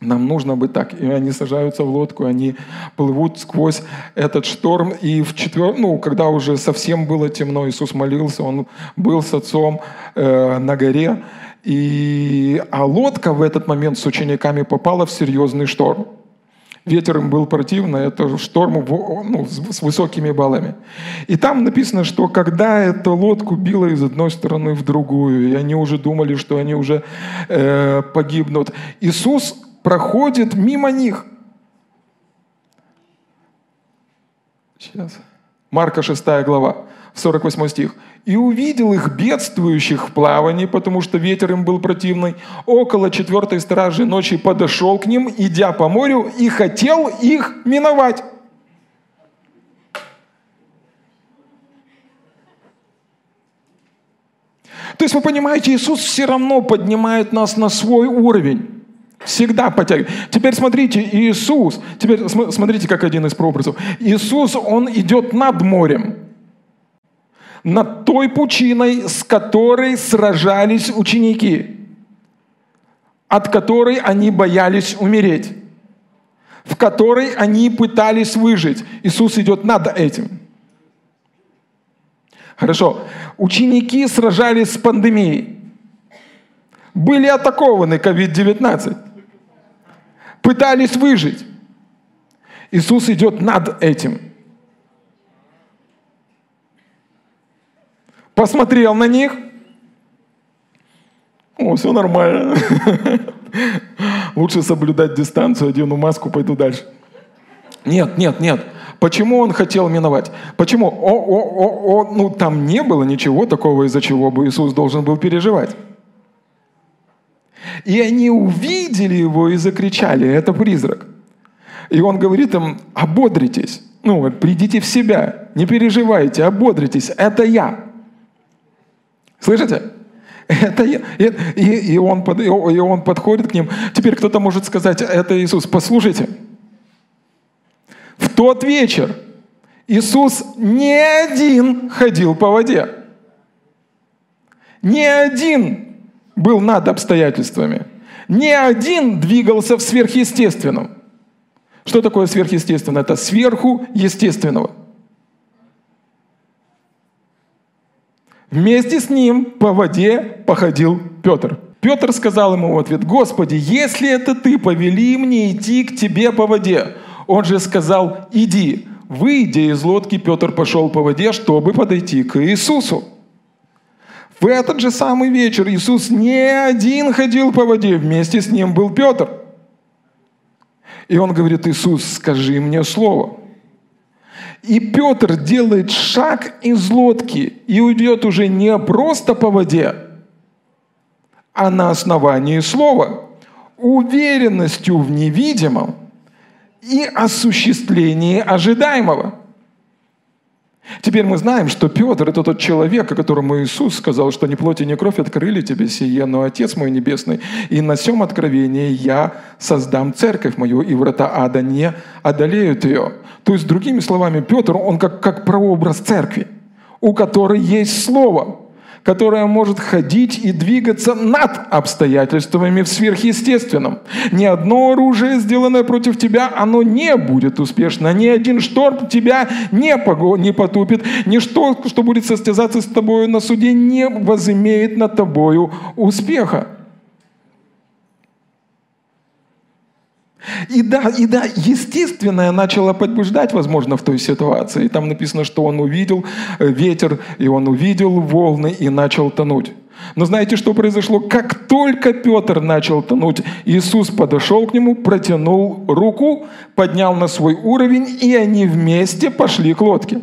Нам нужно быть так. И они сажаются в лодку, они плывут сквозь этот шторм. И в четвер... ну, когда уже совсем было темно, Иисус молился, он был с отцом э, на горе. И... А лодка в этот момент с учениками попала в серьезный шторм. Ветер им был противно, это шторм ну, с высокими баллами. И там написано, что когда эта лодку била из одной стороны в другую, и они уже думали, что они уже э, погибнут, Иисус проходит мимо них. Сейчас. Марка 6 глава, 48 стих и увидел их бедствующих в плавании, потому что ветер им был противный. Около четвертой стражи ночи подошел к ним, идя по морю, и хотел их миновать. То есть вы понимаете, Иисус все равно поднимает нас на свой уровень. Всегда подтягивает. Теперь смотрите, Иисус, теперь смотрите, как один из прообразов. Иисус, Он идет над морем над той пучиной, с которой сражались ученики, от которой они боялись умереть, в которой они пытались выжить. Иисус идет над этим. Хорошо. Ученики сражались с пандемией. Были атакованы COVID-19. Пытались выжить. Иисус идет над этим. Посмотрел на них. О, все нормально. [laughs] Лучше соблюдать дистанцию, одену маску, пойду дальше. Нет, нет, нет. Почему он хотел миновать? Почему? О, о, о, о, ну там не было ничего такого, из-за чего бы Иисус должен был переживать. И они увидели его и закричали, это призрак. И он говорит им, ободритесь, ну, придите в себя, не переживайте, ободритесь, это я. Слышите? Это я. И, и, и, он, под, и он подходит к ним. Теперь кто-то может сказать, это Иисус. Послушайте, в тот вечер Иисус не один ходил по воде. Не один был над обстоятельствами. Не один двигался в сверхъестественном. Что такое сверхъестественное? Это сверху естественного. Вместе с ним по воде походил Петр. Петр сказал ему в ответ, «Господи, если это ты, повели мне идти к тебе по воде». Он же сказал, иди. Выйдя из лодки, Петр пошел по воде, чтобы подойти к Иисусу. В этот же самый вечер Иисус не один ходил по воде, вместе с ним был Петр. И он говорит, Иисус, скажи мне слово. И Петр делает шаг из лодки и уйдет уже не просто по воде, а на основании слова, уверенностью в невидимом – и осуществлении ожидаемого. Теперь мы знаем, что Петр – это тот человек, о котором Иисус сказал, что ни плоть и ни кровь открыли тебе сие, но Отец мой Небесный, и на всем откровении я создам церковь мою, и врата ада не одолеют ее. То есть, другими словами, Петр, он как, как прообраз церкви, у которой есть Слово – которая может ходить и двигаться над обстоятельствами в сверхъестественном. Ни одно оружие, сделанное против тебя, оно не будет успешно. Ни один шторм тебя не, пого- не потупит. Ничто, что будет состязаться с тобою на суде, не возымеет над тобою успеха. И да, и да, естественное начало побуждать, возможно, в той ситуации. И там написано, что он увидел э, ветер, и он увидел волны и начал тонуть. Но знаете, что произошло? Как только Петр начал тонуть, Иисус подошел к нему, протянул руку, поднял на свой уровень, и они вместе пошли к лодке.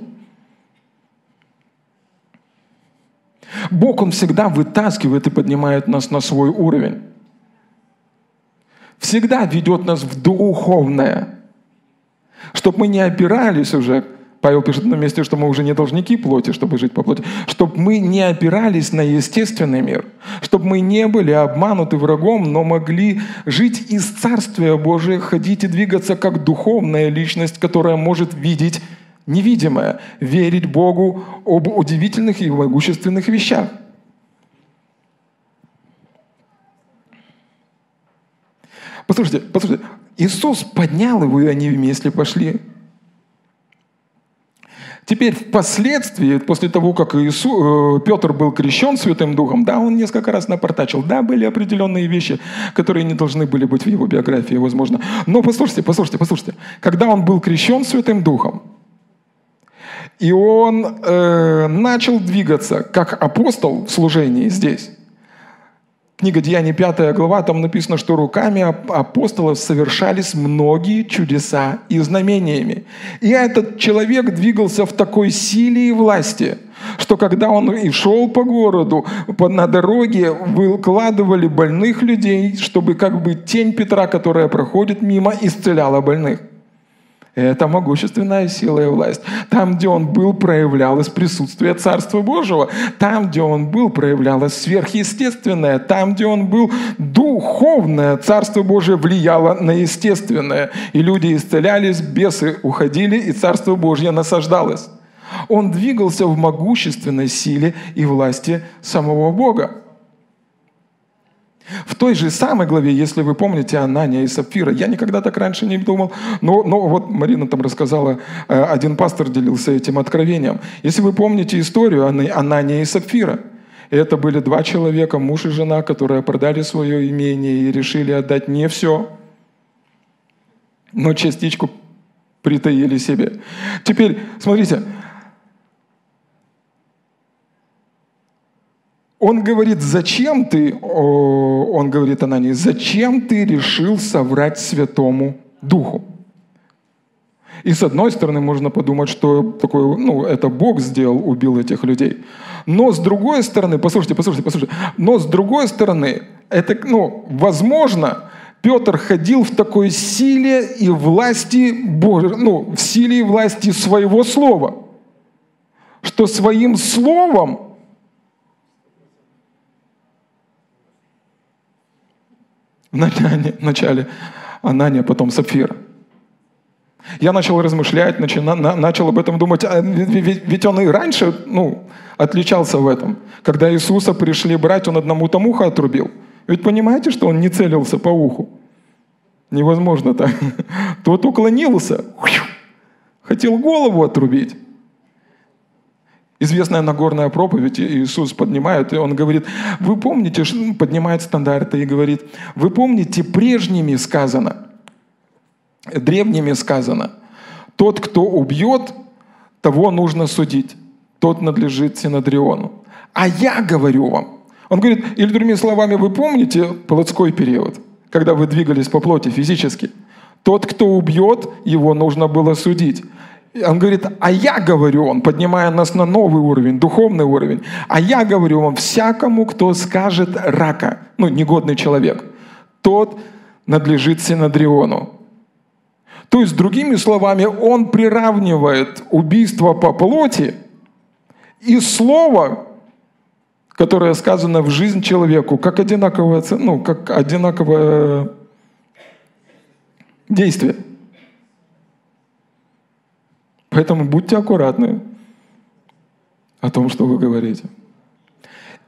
Бог, Он всегда вытаскивает и поднимает нас на свой уровень всегда ведет нас в духовное. Чтобы мы не опирались уже, Павел пишет на месте, что мы уже не должники плоти, чтобы жить по плоти, чтобы мы не опирались на естественный мир, чтобы мы не были обмануты врагом, но могли жить из Царствия Божия, ходить и двигаться как духовная личность, которая может видеть невидимое, верить Богу об удивительных и могущественных вещах. Послушайте, послушайте, Иисус поднял его, и они вместе пошли. Теперь впоследствии, после того, как Иисус, э, Петр был крещен Святым Духом, да, он несколько раз напортачил, да, были определенные вещи, которые не должны были быть в его биографии, возможно. Но послушайте, послушайте, послушайте. Когда он был крещен Святым Духом, и он э, начал двигаться как апостол в служении здесь, Книга Деяний, 5 глава, там написано, что руками апостолов совершались многие чудеса и знамениями. И этот человек двигался в такой силе и власти, что когда он и шел по городу, на дороге выкладывали больных людей, чтобы как бы тень Петра, которая проходит мимо, исцеляла больных. Это могущественная сила и власть. Там, где он был, проявлялось присутствие Царства Божьего. Там, где он был, проявлялось сверхъестественное. Там, где он был, духовное Царство Божие влияло на естественное. И люди исцелялись, бесы уходили, и Царство Божье насаждалось. Он двигался в могущественной силе и власти самого Бога. В той же самой главе, если вы помните Анания и Сапфира, я никогда так раньше не думал, но, но вот Марина там рассказала, э, один пастор делился этим откровением. Если вы помните историю Анания и Сапфира, это были два человека, муж и жена, которые продали свое имение и решили отдать не все, но частичку притаили себе. Теперь, смотрите, Он говорит, зачем ты, он говорит Анании, зачем ты решил соврать Святому Духу? И с одной стороны можно подумать, что такое, ну, это Бог сделал, убил этих людей. Но с другой стороны, послушайте, послушайте, послушайте, но с другой стороны, это, ну, возможно, Петр ходил в такой силе и власти Божьей, ну, в силе и власти своего слова, что своим словом в начале Анания, потом Сапфира. Я начал размышлять, начал, начал об этом думать, а ведь он и раньше ну, отличался в этом. Когда Иисуса пришли брать, он одному там ухо отрубил. Ведь понимаете, что он не целился по уху? Невозможно так. [laughs] Тот уклонился, хотел голову отрубить. Известная Нагорная проповедь, Иисус поднимает, и Он говорит, вы помните, поднимает стандарты и говорит, вы помните, прежними сказано, древними сказано, тот, кто убьет, того нужно судить, тот надлежит Синадриону. А я говорю вам, он говорит, или другими словами, вы помните плотской период, когда вы двигались по плоти физически? Тот, кто убьет, его нужно было судить. Он говорит, а я говорю, он поднимая нас на новый уровень, духовный уровень, а я говорю вам, всякому, кто скажет рака, ну, негодный человек, тот надлежит Синадриону. То есть, другими словами, он приравнивает убийство по плоти и слово, которое сказано в жизнь человеку, как одинаковое, ну, как одинаковое действие – Поэтому будьте аккуратны о том, что вы говорите.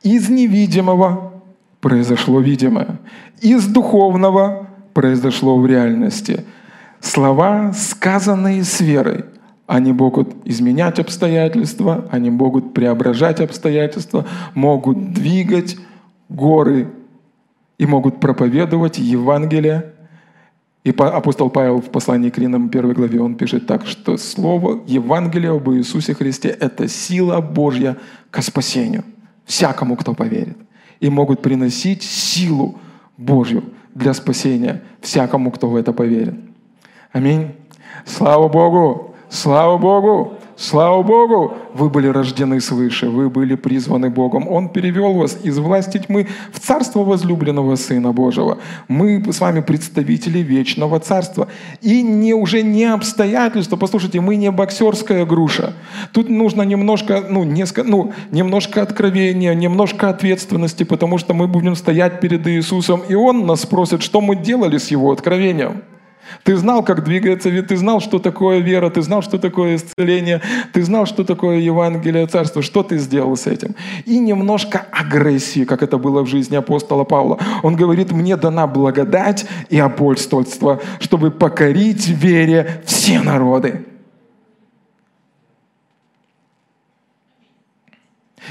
Из невидимого произошло видимое. Из духовного произошло в реальности. Слова, сказанные с верой, они могут изменять обстоятельства, они могут преображать обстоятельства, могут двигать горы и могут проповедовать Евангелие и апостол Павел в послании к Римлянам 1 главе, он пишет так, что слово Евангелия об Иисусе Христе – это сила Божья к спасению всякому, кто поверит. И могут приносить силу Божью для спасения всякому, кто в это поверит. Аминь. Слава Богу! Слава Богу! Слава Богу, вы были рождены свыше, вы были призваны Богом. Он перевел вас из власти тьмы в царство возлюбленного Сына Божьего. Мы с вами представители вечного царства. И не, уже не обстоятельства, послушайте, мы не боксерская груша. Тут нужно немножко, ну, несколько, ну, немножко откровения, немножко ответственности, потому что мы будем стоять перед Иисусом, и Он нас спросит, что мы делали с Его откровением. Ты знал, как двигается, ты знал, что такое вера, ты знал, что такое исцеление, ты знал, что такое Евангелие Царства. Что ты сделал с этим? И немножко агрессии, как это было в жизни апостола Павла. Он говорит, мне дана благодать и апостольство, чтобы покорить вере все народы.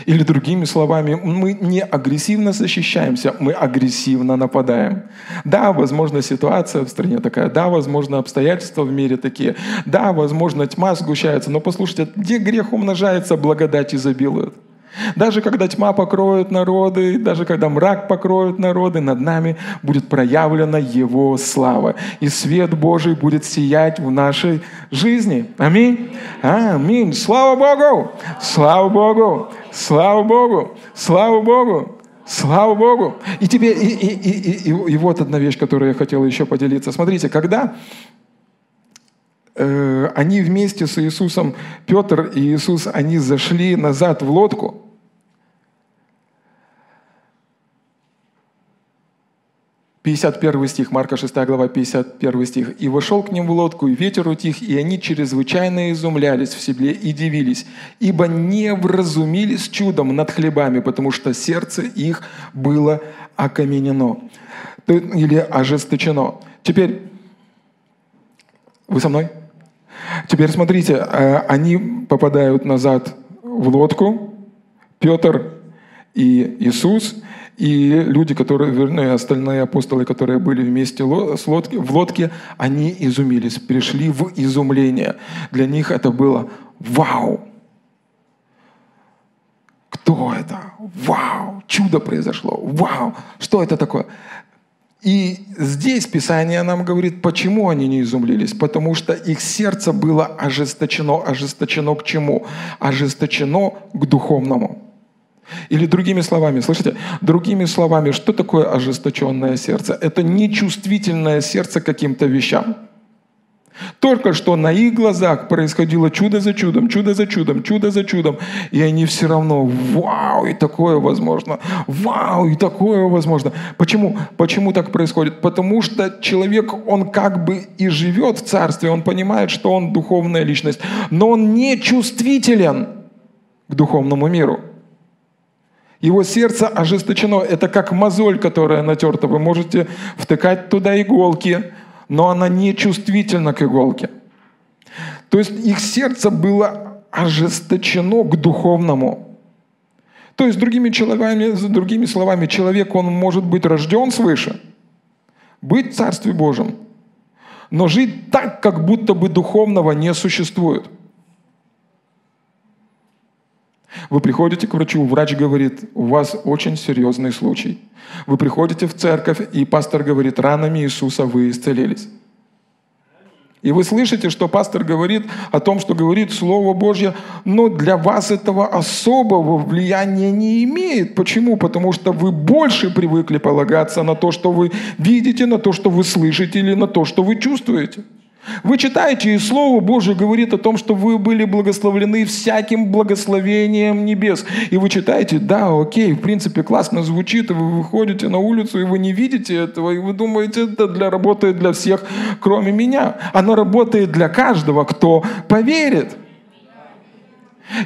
Или другими словами, мы не агрессивно защищаемся, мы агрессивно нападаем. Да, возможно, ситуация в стране такая, да, возможно, обстоятельства в мире такие, да, возможно, тьма сгущается, но послушайте, где грех умножается, благодать изобилует. Даже когда тьма покроет народы, даже когда мрак покроет народы, над нами будет проявлена Его слава. И свет Божий будет сиять в нашей жизни. Аминь. Аминь. Слава Богу! Слава Богу! Слава Богу! Слава Богу! Слава Богу! И теперь, и, и, и, и, и вот одна вещь, которую я хотел еще поделиться. Смотрите, когда они вместе с Иисусом, Петр и Иисус, они зашли назад в лодку, 51 стих, Марка 6 глава, 51 стих. «И вошел к ним в лодку, и ветер утих, и они чрезвычайно изумлялись в себе и дивились, ибо не вразумились чудом над хлебами, потому что сердце их было окаменено» или ожесточено. Теперь, вы со мной? Теперь смотрите, э, они попадают назад в лодку, Петр и Иисус – и люди, которые, вернее, остальные апостолы, которые были вместе с лодки, в лодке, они изумились, пришли в изумление. Для них это было «Вау!» Кто это? Вау! Чудо произошло! Вау! Что это такое? И здесь Писание нам говорит, почему они не изумлились. Потому что их сердце было ожесточено. Ожесточено к чему? Ожесточено к духовному. Или другими словами, слышите, другими словами, что такое ожесточенное сердце? Это нечувствительное сердце каким-то вещам. Только что на их глазах происходило чудо за чудом, чудо за чудом, чудо за чудом. И они все равно, вау, и такое возможно, вау, и такое возможно. Почему? Почему так происходит? Потому что человек, он как бы и живет в царстве, он понимает, что он духовная личность, но он не чувствителен к духовному миру. Его сердце ожесточено. Это как мозоль, которая натерта. Вы можете втыкать туда иголки, но она не чувствительна к иголке. То есть их сердце было ожесточено к духовному. То есть, другими, словами, другими словами, человек, он может быть рожден свыше, быть в Царстве Божьем, но жить так, как будто бы духовного не существует – вы приходите к врачу, врач говорит, у вас очень серьезный случай. Вы приходите в церковь, и пастор говорит, ранами Иисуса вы исцелились. И вы слышите, что пастор говорит о том, что говорит Слово Божье, но для вас этого особого влияния не имеет. Почему? Потому что вы больше привыкли полагаться на то, что вы видите, на то, что вы слышите или на то, что вы чувствуете. Вы читаете, и Слово Божье говорит о том, что вы были благословлены всяким благословением небес. И вы читаете, да, окей, в принципе, классно звучит, и вы выходите на улицу, и вы не видите этого, и вы думаете, это для, работает для всех, кроме меня. Оно работает для каждого, кто поверит.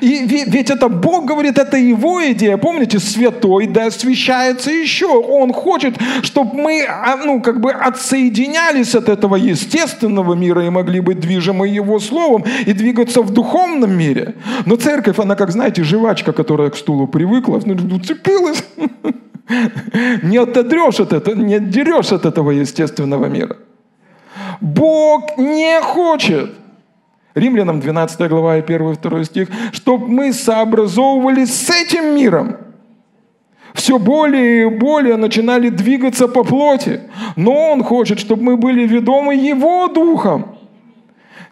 И ведь это Бог говорит, это Его идея. Помните, святой да освящается еще. Он хочет, чтобы мы а, ну, как бы отсоединялись от этого естественного мира и могли быть движимы Его Словом и двигаться в духовном мире. Но церковь, она, как знаете, жвачка, которая к стулу привыкла, ну, уцепилась. [laughs] Не отодрешь от этого, не отдерешь от этого естественного мира. Бог не хочет – Римлянам 12 глава и 1 и 2 стих, чтобы мы сообразовывались с этим миром. Все более и более начинали двигаться по плоти. Но Он хочет, чтобы мы были ведомы Его Духом.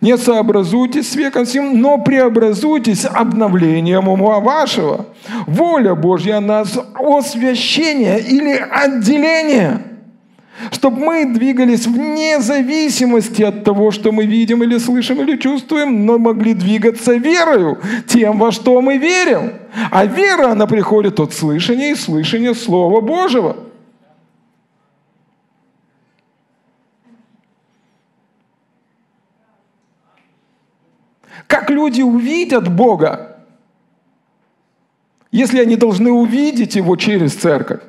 Не сообразуйтесь с веком сим, но преобразуйтесь обновлением ума вашего. Воля Божья нас освящение или отделение – чтобы мы двигались вне зависимости от того, что мы видим или слышим или чувствуем, но могли двигаться верою, тем, во что мы верим. А вера, она приходит от слышания и слышания Слова Божьего. Как люди увидят Бога, если они должны увидеть Его через церковь?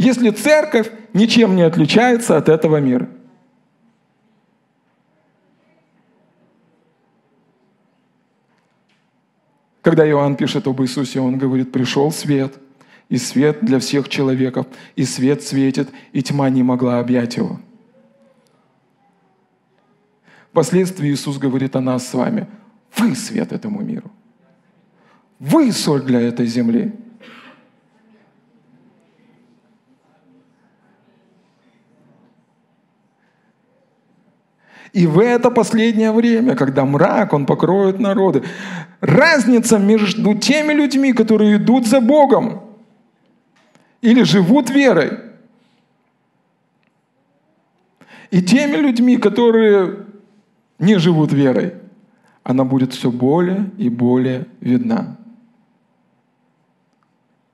Если церковь ничем не отличается от этого мира. Когда Иоанн пишет об Иисусе, он говорит, пришел свет, и свет для всех человеков, и свет светит, и тьма не могла объять его. Впоследствии Иисус говорит о нас с вами, вы свет этому миру. Вы соль для этой земли. И в это последнее время, когда мрак, он покроет народы, разница между теми людьми, которые идут за Богом или живут верой, и теми людьми, которые не живут верой, она будет все более и более видна.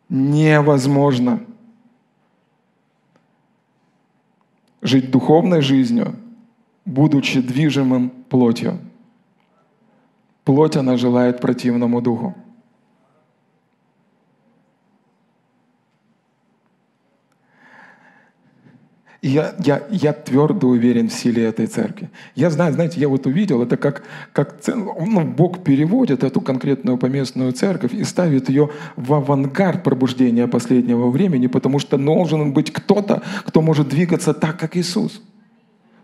Невозможно жить духовной жизнью, будучи движимым плотью. Плоть, она желает противному духу. Я, я, я твердо уверен в силе этой церкви. Я знаю, знаете, я вот увидел, это как, как ну, Бог переводит эту конкретную поместную церковь и ставит ее в авангард пробуждения последнего времени, потому что должен быть кто-то, кто может двигаться так, как Иисус.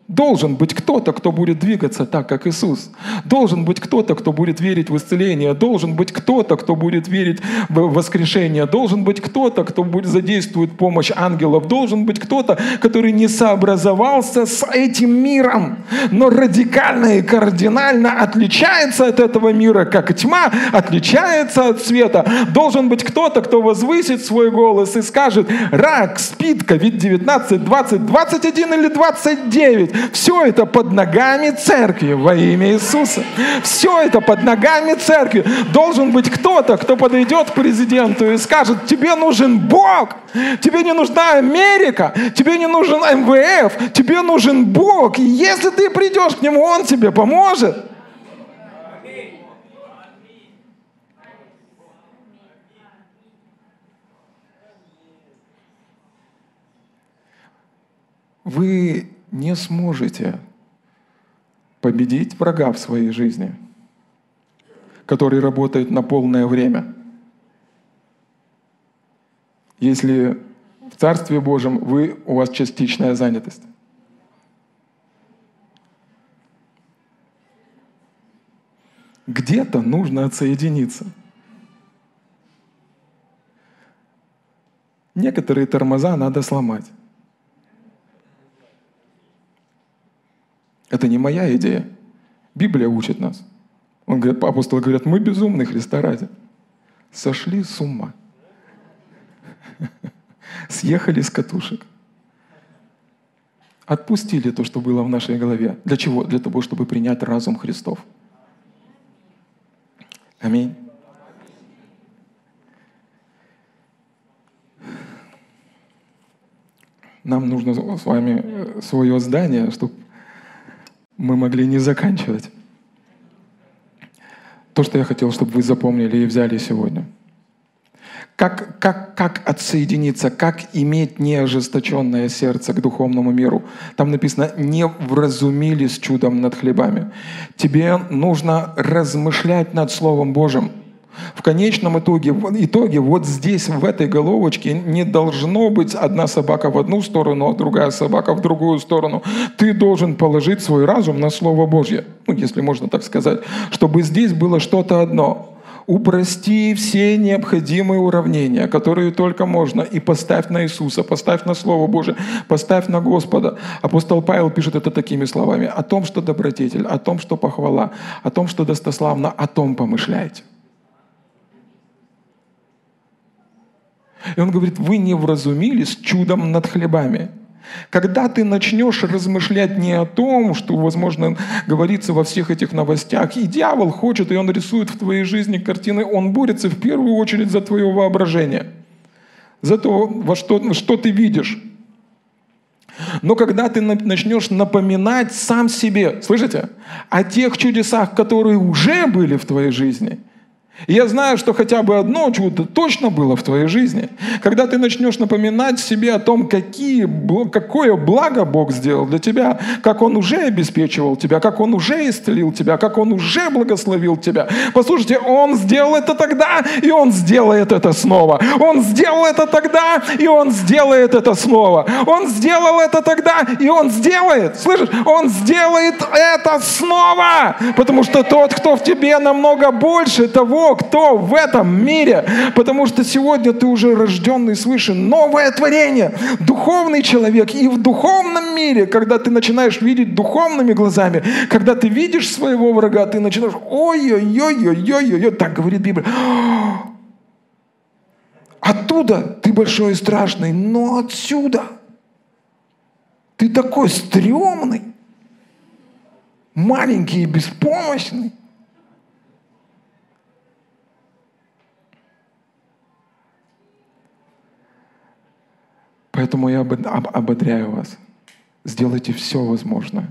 Должен быть кто-то, кто будет двигаться так, как Иисус. Должен быть кто-то, кто будет верить в исцеление. Должен быть кто-то, кто будет верить в воскрешение. Должен быть кто-то, кто будет задействует помощь ангелов. Должен быть кто-то, который не сообразовался с этим миром, но радикально и кардинально отличается от этого мира, как тьма отличается от света. Должен быть кто-то, кто возвысит свой голос и скажет, рак, спид, COVID-19, 20, 21 или 29. Все это под ногами церкви во имя Иисуса. Все это под ногами церкви. Должен быть кто-то, кто подойдет к президенту и скажет, тебе нужен Бог, тебе не нужна Америка, тебе не нужен МВФ, тебе нужен Бог. И если ты придешь к Нему, Он тебе поможет. Вы не сможете победить врага в своей жизни, который работает на полное время. Если в Царстве Божьем вы, у вас частичная занятость. Где-то нужно отсоединиться. Некоторые тормоза надо сломать. Это не моя идея. Библия учит нас. Он говорит, апостолы говорят, мы безумны Христа ради. Сошли с ума. [laughs] Съехали с катушек. Отпустили то, что было в нашей голове. Для чего? Для того, чтобы принять разум Христов. Аминь. Нам нужно с вами свое здание, чтобы мы могли не заканчивать. То, что я хотел, чтобы вы запомнили и взяли сегодня. Как, как, как отсоединиться, как иметь неожесточенное сердце к духовному миру. Там написано, не вразумились чудом над хлебами. Тебе нужно размышлять над Словом Божьим – в конечном итоге, в итоге вот здесь, в этой головочке, не должно быть одна собака в одну сторону, а другая собака в другую сторону. Ты должен положить свой разум на Слово Божье, ну, если можно так сказать, чтобы здесь было что-то одно. Упрости все необходимые уравнения, которые только можно, и поставь на Иисуса, поставь на Слово Божие, поставь на Господа. Апостол Павел пишет это такими словами. О том, что добродетель, о том, что похвала, о том, что достославно, о том помышляйте. И он говорит, вы не вразумились чудом над хлебами. Когда ты начнешь размышлять не о том, что, возможно, говорится во всех этих новостях, и дьявол хочет, и он рисует в твоей жизни картины, он борется в первую очередь за твое воображение, за то, во что, что ты видишь. Но когда ты начнешь напоминать сам себе, слышите, о тех чудесах, которые уже были в твоей жизни – я знаю, что хотя бы одно чудо точно было в твоей жизни. Когда ты начнешь напоминать себе о том, какие, какое благо Бог сделал для тебя, как Он уже обеспечивал тебя, как Он уже исцелил тебя, как Он уже благословил тебя. Послушайте, Он сделал это тогда, и Он сделает это снова. Он сделал это тогда, и Он сделает это снова. Он сделал это тогда, и Он сделает. Слышишь? Он сделает это снова. Потому что тот, кто в тебе намного больше того, кто в этом мире, потому что сегодня ты уже рожденный свыше, новое творение, духовный человек. И в духовном мире, когда ты начинаешь видеть духовными глазами, когда ты видишь своего врага, ты начинаешь, ой-ой-ой-ой-ой-ой, так говорит Библия, Оттуда ты большой и страшный, но отсюда ты такой стрёмный, маленький и беспомощный. Поэтому я ободряю вас. сделайте все возможное,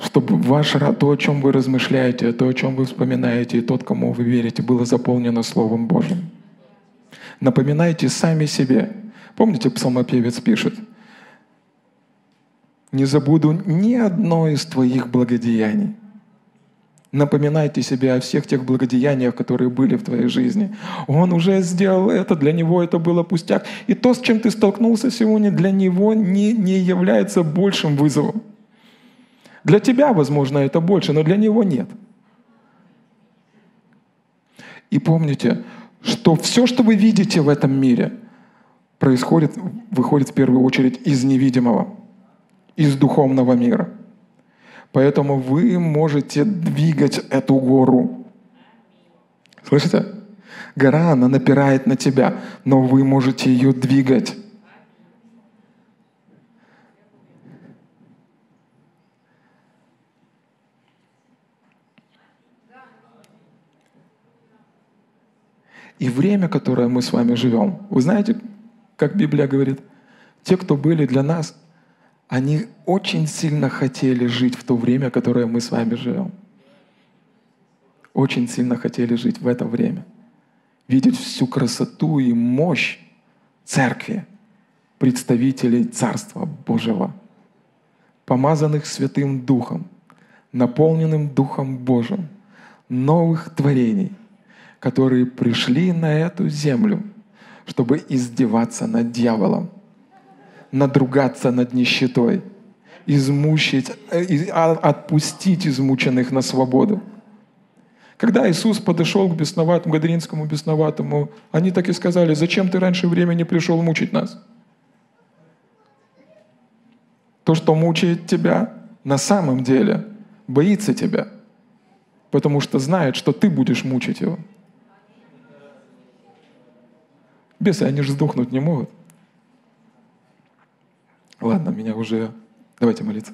чтобы ваш то, о чем вы размышляете, то, о чем вы вспоминаете, и тот, кому вы верите, было заполнено Словом Божьим. Напоминайте сами себе. Помните, псалмопевец пишет, «Не забуду ни одно из твоих благодеяний». Напоминайте себе о всех тех благодеяниях, которые были в твоей жизни. Он уже сделал это, для него это было пустяк. И то, с чем ты столкнулся сегодня, для него не, не является большим вызовом. Для тебя, возможно, это больше, но для него нет. И помните, что все, что вы видите в этом мире, происходит, выходит в первую очередь из невидимого, из духовного мира. Поэтому вы можете двигать эту гору. Слышите? Гора, она напирает на тебя, но вы можете ее двигать. И время, которое мы с вами живем, вы знаете, как Библия говорит, те, кто были для нас, они очень сильно хотели жить в то время, которое мы с вами живем. Очень сильно хотели жить в это время. Видеть всю красоту и мощь церкви, представителей Царства Божьего, помазанных Святым Духом, наполненным Духом Божьим, новых творений – которые пришли на эту землю, чтобы издеваться над дьяволом, надругаться над нищетой, измучить, э, а, отпустить измученных на свободу. Когда Иисус подошел к бесноватому, гадаринскому бесноватому, они так и сказали, зачем ты раньше времени пришел мучить нас? То, что мучает тебя, на самом деле боится тебя, потому что знает, что ты будешь мучить его. Бесы, они же сдохнуть не могут. Ладно, меня уже... Давайте молиться.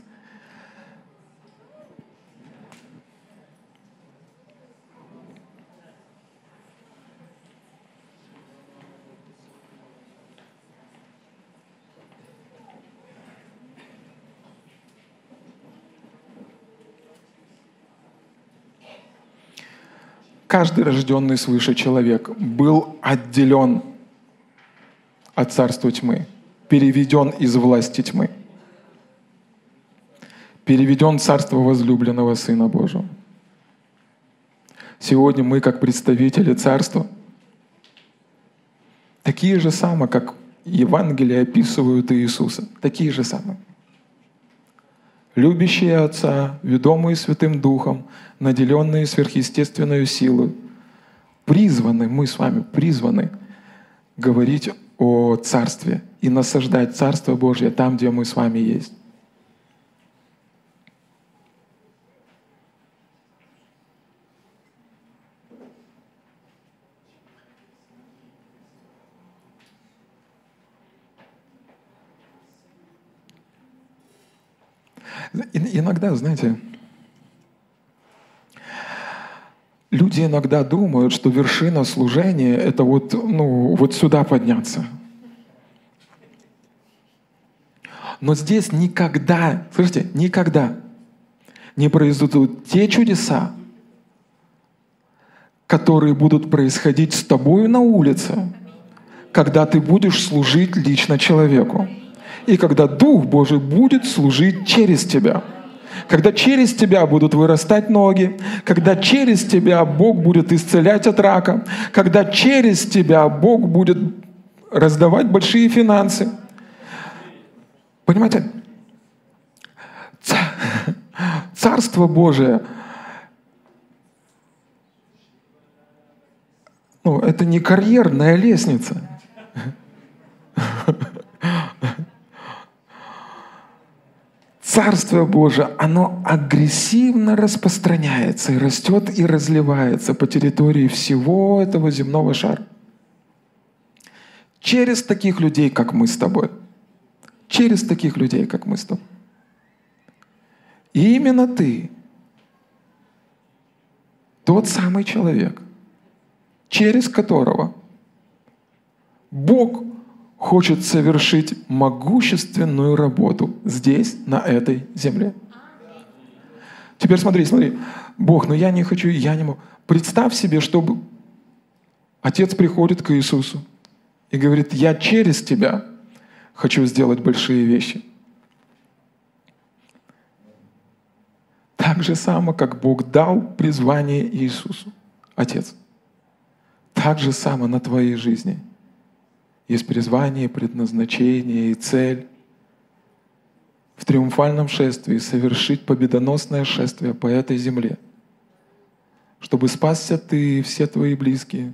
Каждый рожденный свыше человек был отделен от царства тьмы, переведен из власти тьмы, переведен царство возлюбленного Сына Божьего. Сегодня мы, как представители царства, такие же самые, как Евангелие описывают Иисуса, такие же самые. Любящие Отца, ведомые Святым Духом, наделенные сверхъестественной силой, призваны, мы с вами призваны говорить о Царстве и насаждать Царство Божье там, где мы с вами есть. Иногда, знаете, Люди иногда думают, что вершина служения — это вот, ну, вот сюда подняться. Но здесь никогда, слышите, никогда не произойдут те чудеса, которые будут происходить с тобой на улице, когда ты будешь служить лично человеку. И когда Дух Божий будет служить через тебя – когда через тебя будут вырастать ноги, когда через тебя Бог будет исцелять от рака, когда через тебя Бог будет раздавать большие финансы. Понимаете? [laughs] Царство Божие ну, это не карьерная лестница. [laughs] Царство Божие, оно агрессивно распространяется и растет и разливается по территории всего этого земного шара. Через таких людей, как мы с тобой. Через таких людей, как мы с тобой. И именно ты, тот самый человек, через которого Бог хочет совершить могущественную работу здесь, на этой земле. Теперь смотри, смотри. Бог, но я не хочу, я не могу. Представь себе, чтобы Отец приходит к Иисусу и говорит, я через тебя хочу сделать большие вещи. Так же само, как Бог дал призвание Иисусу, Отец. Так же само на твоей жизни есть призвание, предназначение и цель в триумфальном шествии совершить победоносное шествие по этой земле, чтобы спасся ты и все твои близкие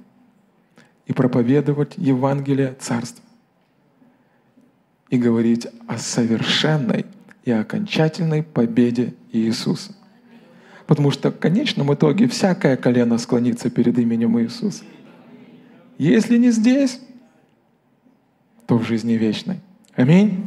и проповедовать Евангелие Царства и говорить о совершенной и окончательной победе Иисуса. Потому что в конечном итоге всякое колено склонится перед именем Иисуса. Если не здесь, то в жизни вечной. Аминь.